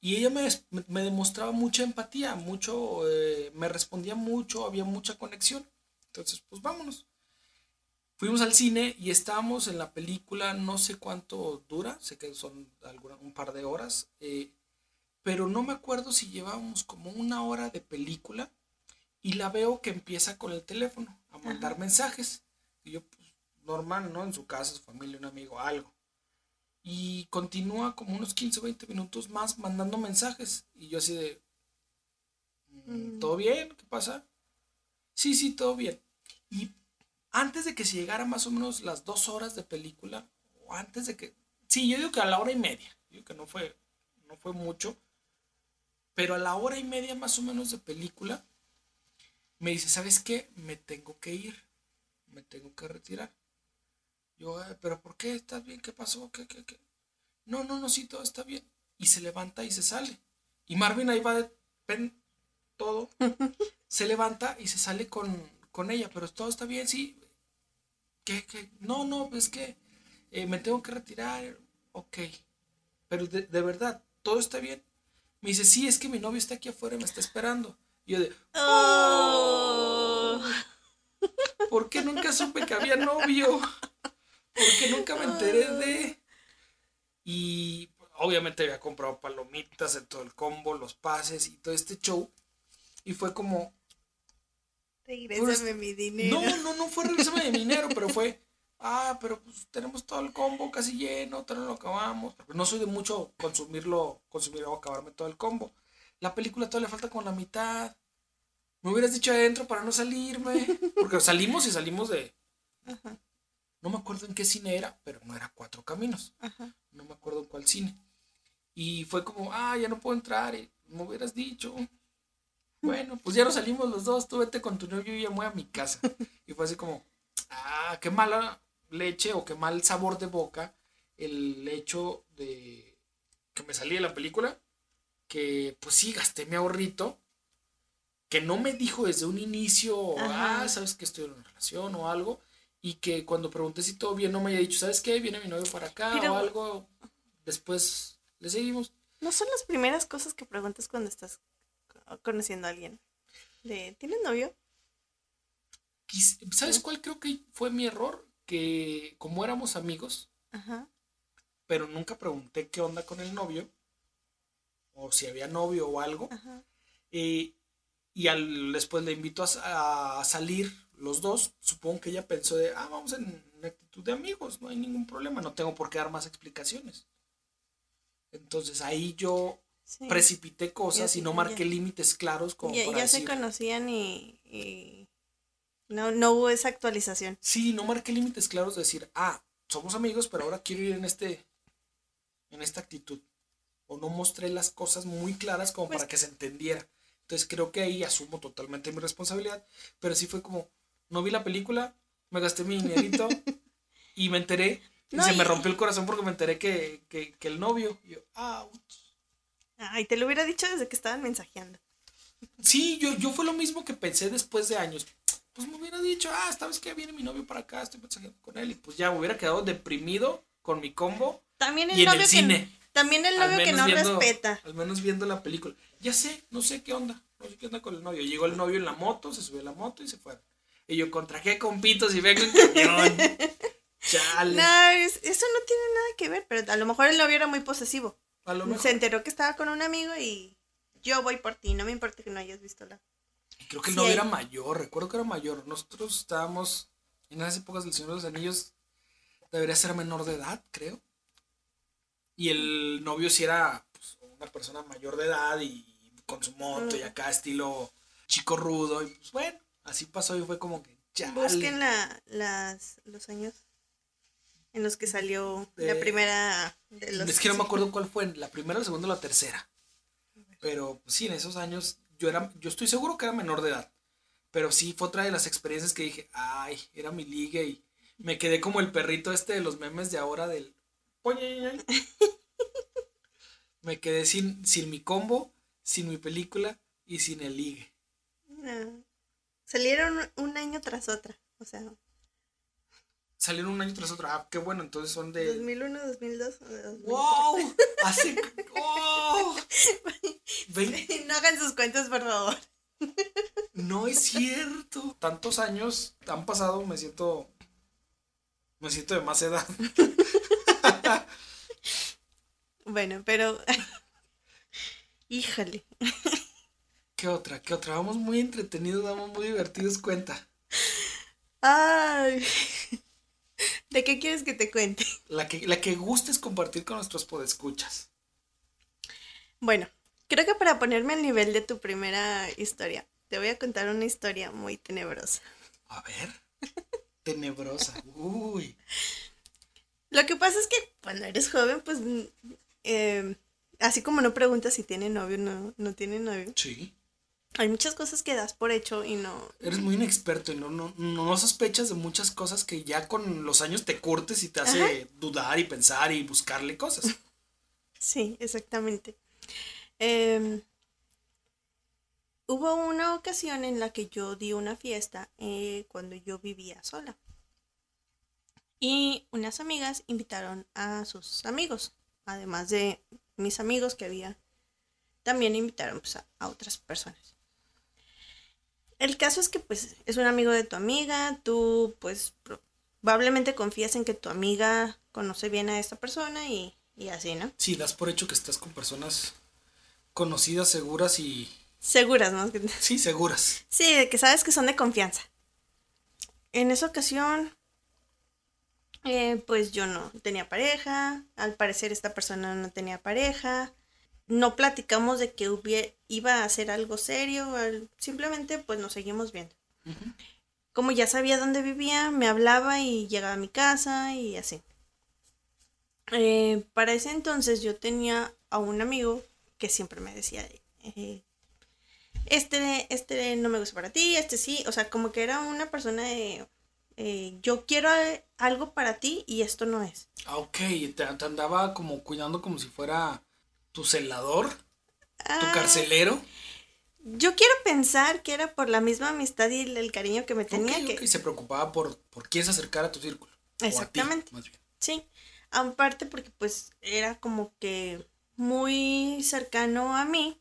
Y ella me, me- me demostraba mucha empatía, mucho, eh, me respondía mucho, había mucha conexión. Entonces, pues vámonos. Fuimos al cine y estábamos en la película, no sé cuánto dura, sé que son alguna- un par de horas, eh, pero no me acuerdo si llevábamos como una hora de película y la veo que empieza con el teléfono a mandar mensajes. Y yo, pues, normal, ¿no? En su casa, su familia, un amigo, algo. Y continúa como unos 15 o 20 minutos más mandando mensajes. Y yo así de, "Mm, Mm. ¿todo bien? ¿Qué pasa? Sí, sí, todo bien. Y antes de que se llegara más o menos las dos horas de película, o antes de que, sí, yo digo que a la hora y media, yo digo que no fue, no fue mucho, pero a la hora y media más o menos de película, me dice, ¿sabes qué? Me tengo que ir, me tengo que retirar. Yo, "Eh, ¿pero por qué? ¿Estás bien? ¿Qué pasó? ¿Qué, qué, qué? no, no, no, sí, todo está bien. Y se levanta y se sale. Y Marvin ahí va de pen, todo. se levanta y se sale con, con ella, pero todo está bien, sí. ¿Qué, qué? No, no, es que eh, me tengo que retirar. Ok. Pero de, de verdad, todo está bien. Me dice, sí, es que mi novio está aquí afuera y me está esperando. Y yo de, Oh. ¿por qué nunca supe que había novio? ¿Por qué nunca me enteré de...? Y obviamente había comprado palomitas en todo el combo, los pases y todo este show. Y fue como, Regrésame mi dinero. no, no, no fue regresarme de mi dinero, pero fue, ah, pero pues tenemos todo el combo casi lleno, no lo acabamos. Porque no soy de mucho consumirlo, consumir o acabarme todo el combo. La película todavía le falta con la mitad. Me hubieras dicho adentro para no salirme. Porque salimos y salimos de. Ajá, No me acuerdo en qué cine era, pero no era Cuatro Caminos. ajá. No me acuerdo en cuál cine. Y fue como, ah, ya no puedo entrar. Y me hubieras dicho. Bueno, pues ya nos salimos los dos. Tú vete con tu novio y yo voy a mi casa. Y fue así como, ah, qué mala leche o qué mal sabor de boca el hecho de que me salí de la película. Que pues sí, gasté mi ahorrito. Que no me dijo desde un inicio, Ajá. ah, sabes que estoy en una relación o algo. Y que cuando pregunté si todo bien, no me haya dicho, ¿sabes qué? Viene mi novio para acá Pero- o algo. Después le seguimos. No son las primeras cosas que preguntas cuando estás co- conociendo a alguien. De, ¿tienes novio? ¿Sabes cuál creo que fue mi error? Que como éramos amigos, Ajá. pero nunca pregunté qué onda con el novio, o si había novio o algo, eh, y al, después le invito a, a salir los dos, supongo que ella pensó de, ah, vamos en una actitud de amigos, no hay ningún problema, no tengo por qué dar más explicaciones. Entonces ahí yo Sí. precipité cosas Ya- y no ya- marqué límites claros como Ya, para ya se conocían y, y no, no hubo esa actualización. Sí, no marqué límites claros de decir, ah, somos amigos, pero ahora quiero ir en este, en esta actitud. O no mostré las cosas muy claras como Pues- para que se entendiera. Entonces creo que ahí asumo totalmente mi responsabilidad. Pero sí fue como, no vi la película, me gasté mi dinerito y me enteré. Y se y- me rompió el corazón porque me enteré que, que, que el novio. y yo, ah, Ay, te lo hubiera dicho desde que estaban mensajeando. Sí, yo, yo fue lo mismo que pensé después de años. Pues me hubiera dicho, ah, ¿sabes qué? Viene mi novio para acá, estoy mensajeando con él. Y pues ya me hubiera quedado deprimido con mi combo. También el Y en novio el que cine. También el novio que no viendo- respeta. Al menos viendo la película. Ya sé, no sé qué onda. No sé qué onda con el novio. Llegó el novio en la moto, se subió a la moto y se fueron. Y yo, ¿contra qué compitos y vengo en camión? Chale. No, es- eso no tiene nada que ver, pero a lo mejor el novio era muy posesivo. A lo mejor. Se enteró que estaba con un amigo y yo voy por ti, no me importa que no hayas visto la. Y Creo que el novio era mayor, recuerdo que era mayor. Nosotros estábamos en esas épocas del Señor de los Anillos, debería ser menor de edad, creo. Y el novio sí era pues, una persona mayor de edad y con su moto y acá estilo chico rudo. Y pues bueno, así pasó y fue como que ya. Busquen la, las, los años en los que salió la primera de los. Es que no me acuerdo cuál fue, la primera, la segunda o la tercera. Pero pues, sí, en esos años yo era, yo estoy seguro que era menor de edad. Pero sí fue otra de las experiencias que dije, ay, era mi liga y me quedé como el perrito este de los memes de ahora del... Me quedé sin, sin mi combo, sin mi película y sin el ligue. No. Salieron un año tras otra. O sea, Salieron un año tras otro. Ah, qué bueno, entonces son de... 2001, 2002. o 2003. ¡Wow! Hace... ¡Oh! No hagan sus cuentas, por favor. No es cierto. Tantos años han pasado, me siento. Me siento de más edad. Bueno, pero. Híjole. ¿Qué otra? ¿Qué otra? Vamos muy entretenidos, vamos muy divertidos, cuenta. Ay. ¿De qué quieres que te cuente? La que, la que gustes compartir con nuestros podescuchas. Bueno, creo que para ponerme al nivel de tu primera historia, te voy a contar una historia muy tenebrosa. A ver. Tenebrosa. Uy. Lo que pasa es que cuando eres joven, pues. mm, eh, así como no preguntas si tiene novio o no, no tiene novio, Sí. hay muchas cosas que das por hecho y no. Eres muy inexperto y no, no, no sospechas de muchas cosas que ya con los años te curtes y te hace dudar y pensar y buscarle cosas. Sí, exactamente. Em, hubo una ocasión en la que yo di una fiesta eh, cuando yo vivía sola. Y unas amigas invitaron a sus amigos, además de mis amigos que había, también invitaron pues, a, otras personas. El caso es que pues es un amigo de tu amiga, tú pues probablemente confías en que tu amiga conoce bien a esta persona y, y así, ¿no? Sí, das por hecho que estás con personas conocidas, seguras y... Seguras, ¿no? Sí, seguras. Sí, de que sabes que son de confianza. En esa ocasión, eh, pues yo no tenía pareja, al parecer esta persona no tenía pareja, no platicamos de que hubiera, iba a hacer algo serio, simplemente pues nos seguimos viendo. Como ya sabía dónde vivía, me hablaba y llegaba a mi casa y así. Eh, para ese entonces yo tenía a un amigo que siempre me decía, eh, este, este no me gusta para ti, este sí, o sea, como que era una persona de, eh, yo quiero algo para ti y esto no es. Ah, ok, te, te andaba como cuidando como si fuera tu celador, tu Ah, carcelero. Yo quiero pensar que era por la misma amistad y el, el cariño que me tenía ok, que... se preocupaba por, por quién se acercara a tu círculo. a ti, Exactamente. más bien. Sí, aparte porque pues era como que muy cercano a mí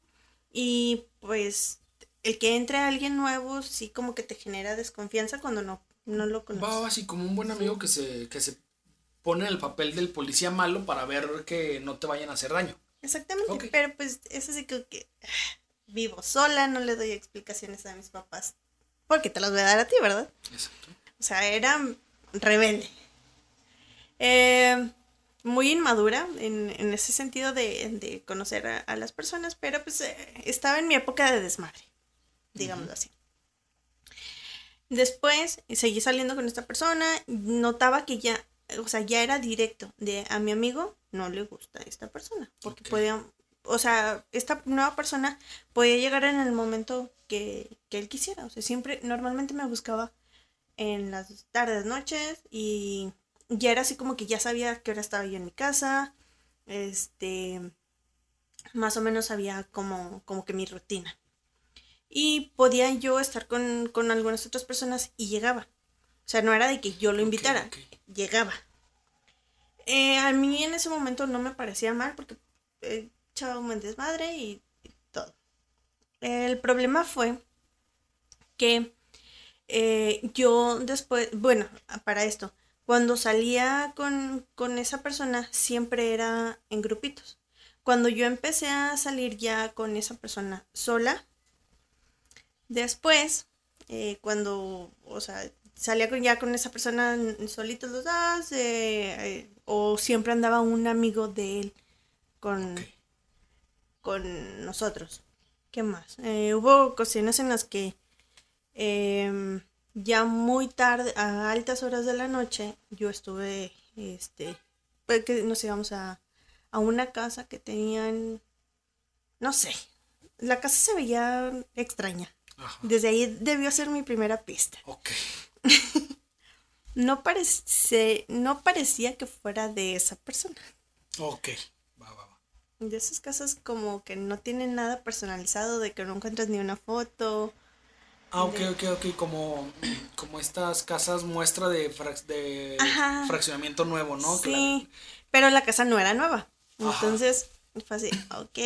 y pues el que entre alguien nuevo sí como que te genera desconfianza cuando no, no lo conoces. va, así como un buen amigo que se, que se pone en el papel del policía malo para ver que no te vayan a hacer daño. Exactamente, pero pues es así como que ah, vivo sola, no le doy explicaciones a mis papás porque te las voy a dar a ti, ¿verdad? Exacto. O sea, era rebelde. Eh, muy inmadura en, en ese sentido de, de conocer a, a las personas, pero pues eh, estaba en mi época de desmadre, digámoslo así. Después eh, seguí saliendo con esta persona, notaba que ya, o sea, ya era directo de a mi amigo no le gusta esta persona, porque podía, o sea, esta nueva persona podía llegar en el momento que, que él quisiera, o sea, siempre, normalmente me buscaba en las tardes, noches y ya era así como que ya sabía que hora estaba yo en mi casa, este, más o menos sabía como, como que mi rutina. Y podía yo estar con, con algunas otras personas y llegaba. O sea, no era de que yo lo invitara, llegaba. Eh, a mí en ese momento no me parecía mal porque eh, echaba un buen desmadre y, y todo. El problema fue que eh, yo después, bueno, para esto, cuando salía con, con esa persona siempre era en grupitos. Cuando yo empecé a salir ya con esa persona sola, después, eh, cuando, o sea, salía con, ya con esa persona solitos los dos, eh, eh, o siempre andaba un amigo de él con, con nosotros. ¿Qué más? Eh, hubo ocasiones en las que em, ya muy tarde, a altas horas de la noche, yo estuve, este, pues que nos íbamos a, a una casa que tenían, no sé, la casa se veía extraña. Ajá. Desde ahí debió ser mi primera pista. Ok. No, parece, no parecía que fuera de esa persona. Ok. Va, va, va. De esas casas como que no tienen nada personalizado, de que no encuentras ni una foto. Ah, ok, ok, ok. Como, como estas casas muestra de, frac- de Ajá. fraccionamiento nuevo, ¿no? Sí, pero la casa no era nueva. Ajá. Entonces, fue así, ok.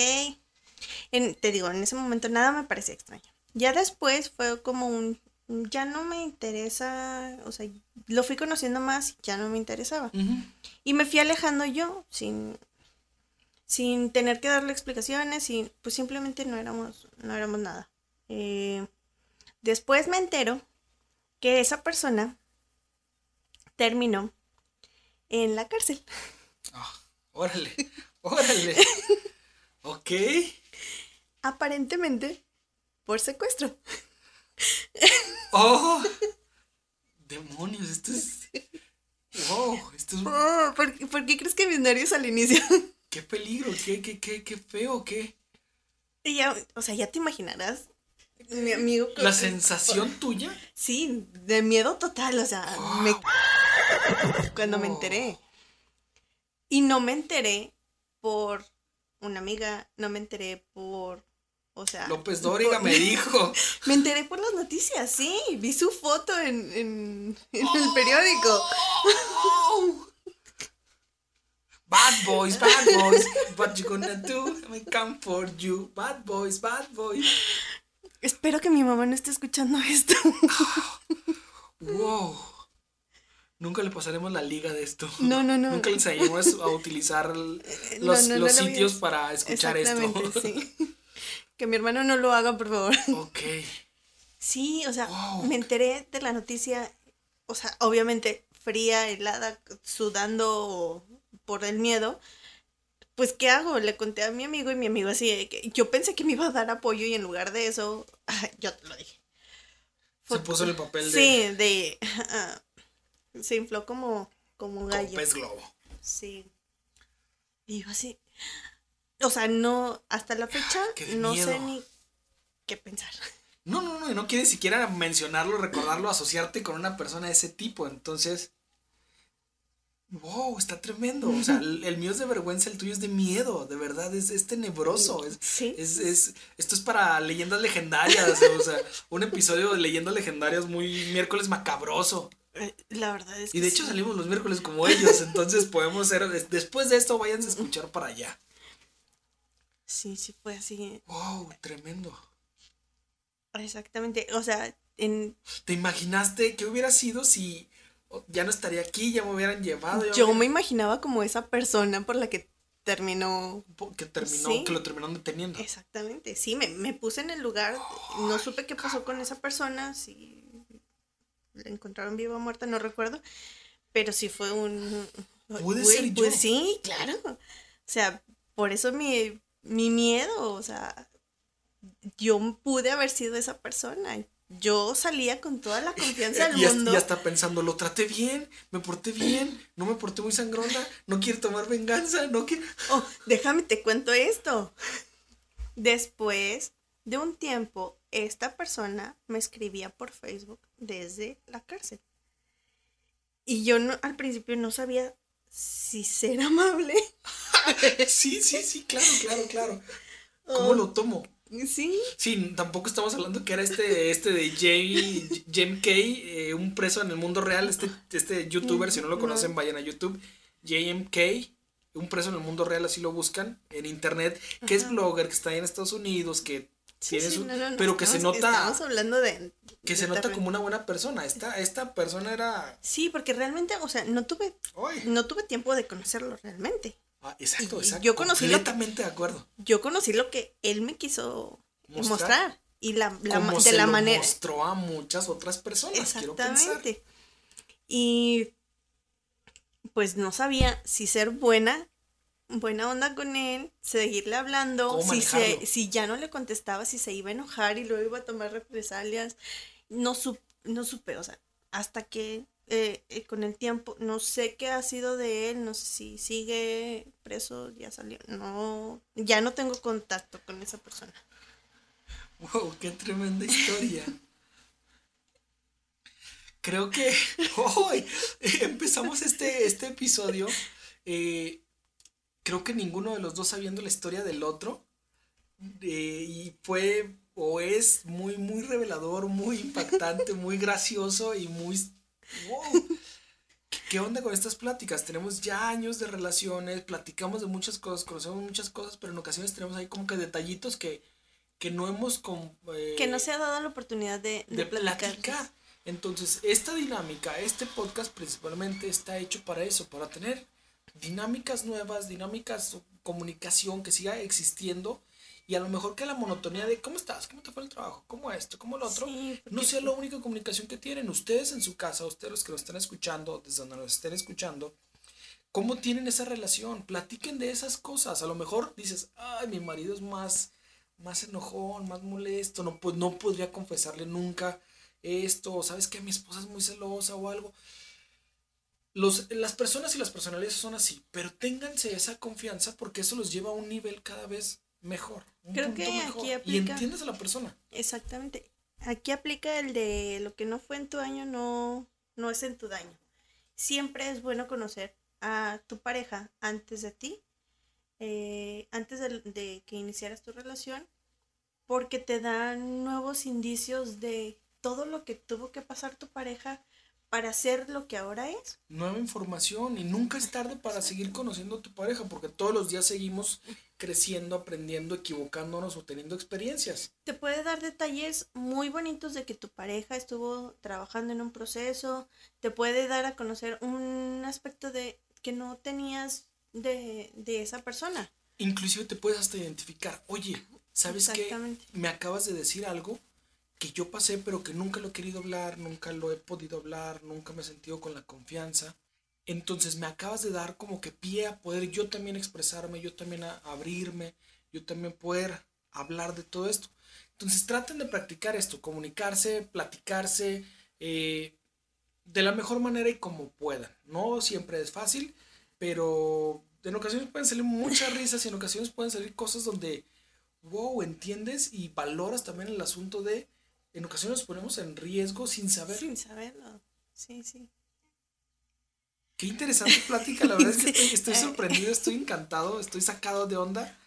En- te digo, en ese momento nada me parecía extraño. Ya después fue como un, ya no me interesa, o sea, lo fui conociendo más y ya no me interesaba. Y me fui alejando yo, sin, sin tener que darle explicaciones, y pues simplemente no éramos, no éramos nada. Eh, después me entero que esa persona terminó en la cárcel. Ah, órale, órale. ok. Aparentemente por secuestro. Oh, demonios, esto es. Wow, esto es. Oh, ¿por, qué- por qué crees que mis nervios al inicio? Qué peligro, qué, qué, qué, qué feo, qué. Y ya, o sea, ya te imaginarás. Mi amigo. La sensación tuya. Sí, de miedo total, o sea, me... cuando me enteré. Y no me enteré por una amiga, no me enteré por, o sea... López Dóriga por- me dijo. Me enteré por las noticias, sí, vi su foto en, en, en el periódico. Bad boys, bad boys, what you gonna do? I come for you. Bad boys, bad boys. Espero que mi mamá no esté escuchando esto. Wow. Nunca le pasaremos la liga de esto. No, no, no. Nunca le enseñaremos a utilizar el- No, los, no, no los sitios para escuchar esto. Sí. Que mi hermano no lo haga, por favor. Ok. Sí, o sea, Wow. me enteré de la noticia, o sea, obviamente fría, helada, sudando por el miedo. Pues, ¿qué hago? Le conté a mi amigo y mi amigo así, de que yo pensé que me iba a dar apoyo y en lugar de eso, yo te lo dije. Se puso en el papel de Sí, de... ah, se infló como, como un como gallo. pez globo. Sí. Y yo así. O sea, no, hasta la fecha de no sé ni qué pensar. No, no, no, y no quiere siquiera mencionarlo, recordarlo, asociarte con una persona de ese tipo. Entonces, wow, está tremendo. O sea, el, el mío es de vergüenza, el tuyo es de miedo, de verdad, es, es tenebroso. Es, Sí. es, es- esto es para leyendas legendarias, o sea, un episodio de leyendas legendarias muy miércoles macabroso. Eh, La verdad es que Y de hecho sí. salimos los miércoles como ellos, entonces podemos ser, des- después de esto, váyanse a escuchar para allá. Sí, sí fue así. Wow, tremendo. Exactamente. O sea, en, ¿Te imaginaste qué hubiera sido si ya no estaría aquí, ya me hubieran llevado? yo me imaginaba como esa persona por la que terminó. que terminó, Sí. que lo terminaron deteniendo. Exactamente. Sí, me, me puse en el lugar. No supe qué pasó con esa persona. Si la encontraron viva o muerta, no recuerdo. Pero sí fue un. Puede ser Pues yo. sí, claro. O sea, por eso mi, mi miedo. O sea, yo pude haber sido esa persona. Yo salía con toda la confianza del y, mundo. y hasta pensando, lo traté bien, me porté bien, no me porté muy sangrona, no quiero tomar venganza, no quiero... Oh, déjame te cuento esto. Después de un tiempo, esta persona me escribía por Facebook desde la cárcel. Y yo no, al principio no sabía si ser amable. Sí, sí, sí, claro, claro, claro. ¿Cómo lo tomo? Sí, Sí, tampoco estamos hablando que era este, este de Jim Kay, eh, un preso en el mundo real, este, este youtuber, si no lo conocen, vayan a YouTube, JMK, un preso en el mundo real, así lo buscan en internet, que es blogger, que está ahí en Estados Unidos, que sí, su- no, no, no, pero que se nota, Estamos hablando de. que de se nota como una buena persona. Esta, esta persona era, Sí, porque realmente, o sea, no tuve, no tuve tiempo de conocerlo realmente. Ah, exacto, Y exacto. yo conocí lo que- completamente de acuerdo. Yo conocí lo que él me quiso Mostrar. mostrar. Y la, la Como de se la lo manera. mostró a muchas otras personas, quiero. Exactamente. Y pues no sabía si ser buena, buena onda con él, seguirle hablando, si ya no le contestaba, si se iba a enojar y luego iba a tomar represalias. No, sup- no supe, o sea, hasta que eh, eh, con el tiempo, no sé qué ha sido de él, no sé si sigue preso, ya salió, no, ya no tengo contacto con esa persona. Wow, qué tremenda historia. Creo que hoy empezamos este, este episodio. eh, creo que ninguno de los dos sabiendo la historia del otro. y fue o es muy, muy revelador, muy impactante, muy gracioso y muy... ¡Wow! ¿Qué- ¿Qué onda con estas pláticas? Tenemos ya años de relaciones, platicamos de muchas cosas, conocemos muchas cosas, pero en ocasiones tenemos ahí como que detallitos que, que no hemos... com- eh, Que no se ha dado la oportunidad de, de, de platicar. Entonces, esta dinámica, este podcast principalmente está hecho para eso, para tener dinámicas nuevas, dinámicas, comunicación que siga existiendo y a lo mejor que la monotonía de cómo estás, cómo te fue el trabajo, cómo esto, cómo lo otro, Sí, no sea la única comunicación que tienen ustedes en su casa, ustedes los que nos están escuchando, desde donde nos estén escuchando. ¿Cómo tienen esa relación? Platiquen de esas cosas. A lo mejor dices, ay, mi marido es más, más enojón, más molesto, no, pues no podría confesarle nunca esto, o sabes que mi esposa es muy celosa o algo. Los, las personas y las personalidades son así, pero ténganse esa confianza porque eso los lleva a un nivel cada vez mejor. un Creo punto que mejor, aquí Y aplica- entiendes a la persona. Exactamente. Aquí aplica el de lo que no fue en tu año no, no es en tu daño. Siempre es bueno conocer a tu pareja antes de ti eh, antes de, de que iniciaras tu relación, porque te dan nuevos indicios de todo lo que tuvo que pasar tu pareja para ser lo que ahora es. Nueva información y nunca es tarde para seguir conociendo a tu pareja porque todos los días seguimos creciendo, aprendiendo, equivocándonos o teniendo experiencias. Te puede dar detalles muy bonitos de que tu pareja estuvo trabajando en un proceso, te puede dar a conocer un aspecto de que no tenías de, de esa persona. Inclusive te puedes hasta identificar, oye, ¿sabes qué? Me acabas de decir algo que yo pasé, pero que nunca lo he querido hablar, nunca lo he podido hablar, nunca me he sentido con la confianza. Entonces me acabas de dar como que pie a poder yo también expresarme, yo también a abrirme, yo también poder hablar de todo esto. Entonces traten de practicar esto, comunicarse, platicarse eh, de la mejor manera y como puedan. No siempre es fácil, pero en ocasiones pueden salir muchas risas y en ocasiones pueden salir cosas donde, wow, entiendes y valoras también el asunto de en ocasiones nos ponemos en riesgo sin saber. Sin saberlo, sí, sí. Qué interesante plática, la verdad es que estoy, sorprendido, estoy encantado, estoy sacado de onda,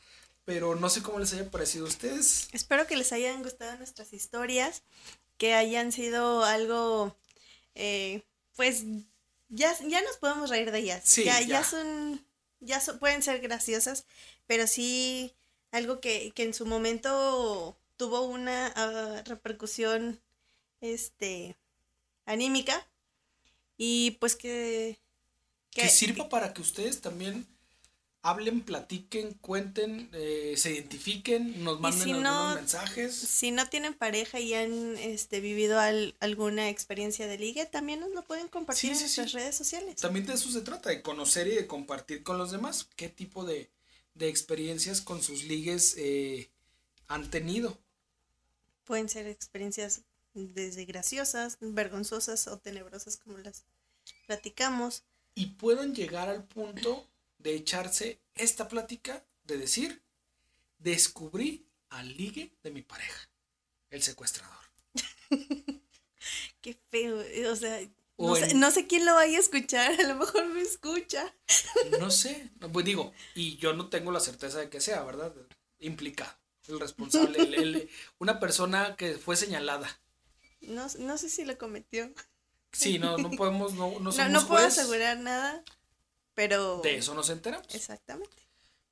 pero no sé cómo les haya parecido a ustedes. Espero que les hayan gustado nuestras historias, que hayan sido algo, eh, pues ya, ya nos podemos reír de ellas. Sí, ya, ya. son, ya pueden ser graciosas, pero sí algo que, que en su momento tuvo una ah, repercusión este anímica y pues que que, sirva para que ustedes también hablen, platiquen, cuenten, eh, se identifiquen, nos manden algunos mensajes. Si no tienen pareja y han este, vivido alguna experiencia de ligue, también nos lo pueden compartir en nuestras redes sociales. También de eso se trata, de conocer y de compartir con los demás qué tipo de, de experiencias con sus ligues eh, han tenido. Pueden ser experiencias desde graciosas, vergonzosas o tenebrosas como las platicamos. Y pueden llegar al punto de echarse esta plática de decir, descubrí al ligue de mi pareja, el secuestrador. Qué feo, o sea, no, sé, quién lo vaya a escuchar, a lo mejor me escucha. No sé, pues digo, y yo no tengo la certeza de que sea, ¿verdad? Implicado el responsable, una persona que fue señalada. No, no sé si lo cometió. Sí, no, no podemos, no, no, somos no, puedo asegurar nada, pero... De eso nos enteramos. Exactamente.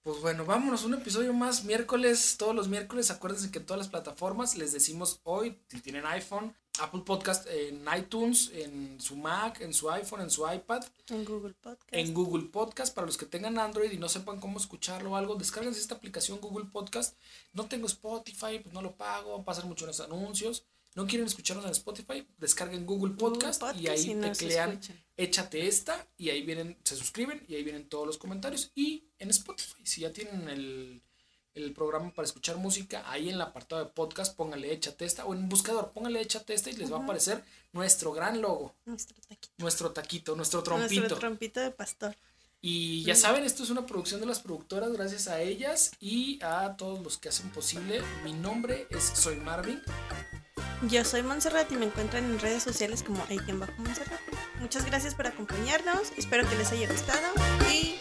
Pues bueno, vámonos, un episodio más, miércoles, todos los miércoles, acuérdense que en todas las plataformas les decimos hoy, si tienen iPhone, Apple Podcast en iTunes, en su Mac, en su iPhone, en su iPad. En Google Podcast. En Google Podcast. Para los que tengan Android y no sepan cómo escucharlo o algo, descárguense esta aplicación Google Podcast. No tengo Spotify, pues no lo pago, pasan mucho los anuncios. No quieren escucharnos en Spotify, descarguen Google Podcast, y ahí teclean échate esta y ahí vienen, se suscriben y ahí vienen todos los comentarios. Y en Spotify, si ya tienen el el programa para escuchar música, ahí en el apartado de podcast, póngale Échate esta, o en un buscador, póngale Échate esta y les va a aparecer nuestro gran logo. Nuestro taquito. Nuestro taquito, nuestro trompito. Nuestro trompito de pastor. Y ya saben, esto es una producción de las productoras, gracias a ellas y a todos los que hacen posible. Mi nombre es Soy Marvin. Yo soy Montserrat y me encuentran en redes sociales como Aiken Bajo Montserrat. Muchas gracias por acompañarnos, espero que les haya gustado y